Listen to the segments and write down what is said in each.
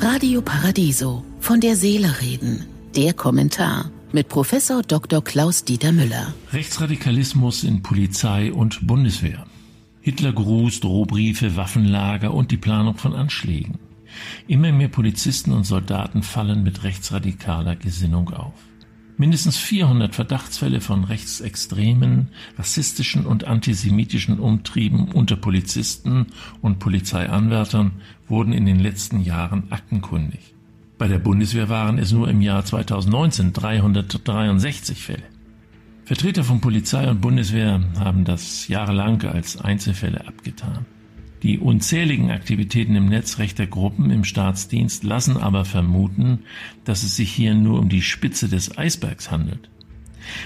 Radio Paradiso. Von der Seele reden. Der Kommentar mit Professor Dr. Klaus Dieter Müller. Rechtsradikalismus in Polizei und Bundeswehr. Hitlergruß, Drohbriefe, Waffenlager und die Planung von Anschlägen. Immer mehr Polizisten und Soldaten fallen mit rechtsradikaler Gesinnung auf. Mindestens 400 Verdachtsfälle von rechtsextremen, rassistischen und antisemitischen Umtrieben unter Polizisten und Polizeianwärtern wurden in den letzten Jahren aktenkundig. Bei der Bundeswehr waren es nur im Jahr 2019 363 Fälle. Vertreter von Polizei und Bundeswehr haben das jahrelang als Einzelfälle abgetan. Die unzähligen Aktivitäten im Netz rechter Gruppen im Staatsdienst lassen aber vermuten, dass es sich hier nur um die Spitze des Eisbergs handelt.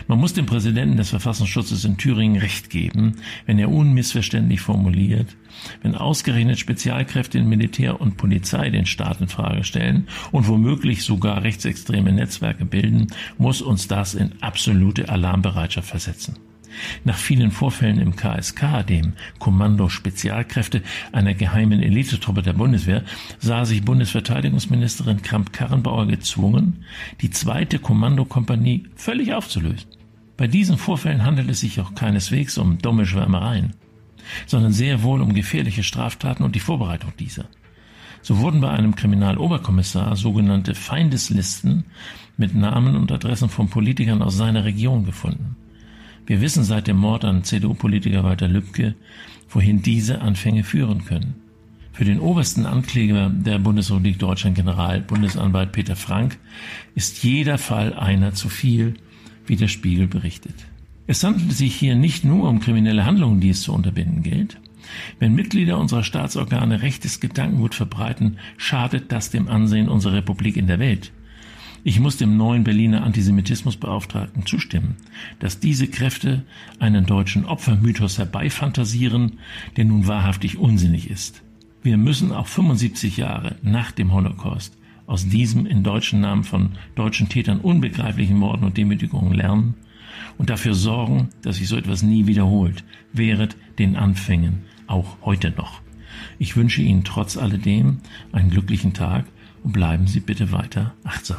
Man muss dem Präsidenten des Verfassungsschutzes in Thüringen recht geben, wenn er unmissverständlich formuliert, wenn ausgerechnet Spezialkräfte in Militär und Polizei den Staat in Frage stellen und womöglich sogar rechtsextreme Netzwerke bilden, muss uns das in absolute Alarmbereitschaft versetzen. Nach vielen Vorfällen im KSK, dem Kommando Spezialkräfte einer geheimen Elitetruppe der Bundeswehr, sah sich Bundesverteidigungsministerin Kramp-Karrenbauer gezwungen, die zweite Kommandokompanie völlig aufzulösen. Bei diesen Vorfällen handelt es sich auch keineswegs um dumme Schwärmereien, sondern sehr wohl um gefährliche Straftaten und die Vorbereitung dieser. So wurden bei einem Kriminaloberkommissar sogenannte Feindeslisten mit Namen und Adressen von Politikern aus seiner Region gefunden. Wir wissen seit dem Mord an CDU-Politiker Walter Lübcke, wohin diese Anfänge führen können. Für den obersten Ankläger der Bundesrepublik Deutschland, General Bundesanwalt Peter Frank, ist jeder Fall einer zu viel, wie der Spiegel berichtet. Es handelt sich hier nicht nur um kriminelle Handlungen, die es zu unterbinden gilt. Wenn Mitglieder unserer Staatsorgane rechtes Gedankengut verbreiten, schadet das dem Ansehen unserer Republik in der Welt. Ich muss dem neuen Berliner Antisemitismusbeauftragten zustimmen, dass diese Kräfte einen deutschen Opfermythos herbeifantasieren, der nun wahrhaftig unsinnig ist. Wir müssen auch 75 Jahre nach dem Holocaust aus diesem in deutschen Namen von deutschen Tätern unbegreiflichen Morden und Demütigungen lernen und dafür sorgen, dass sich so etwas nie wiederholt, während den Anfängen auch heute noch. Ich wünsche Ihnen trotz alledem einen glücklichen Tag und bleiben Sie bitte weiter achtsam.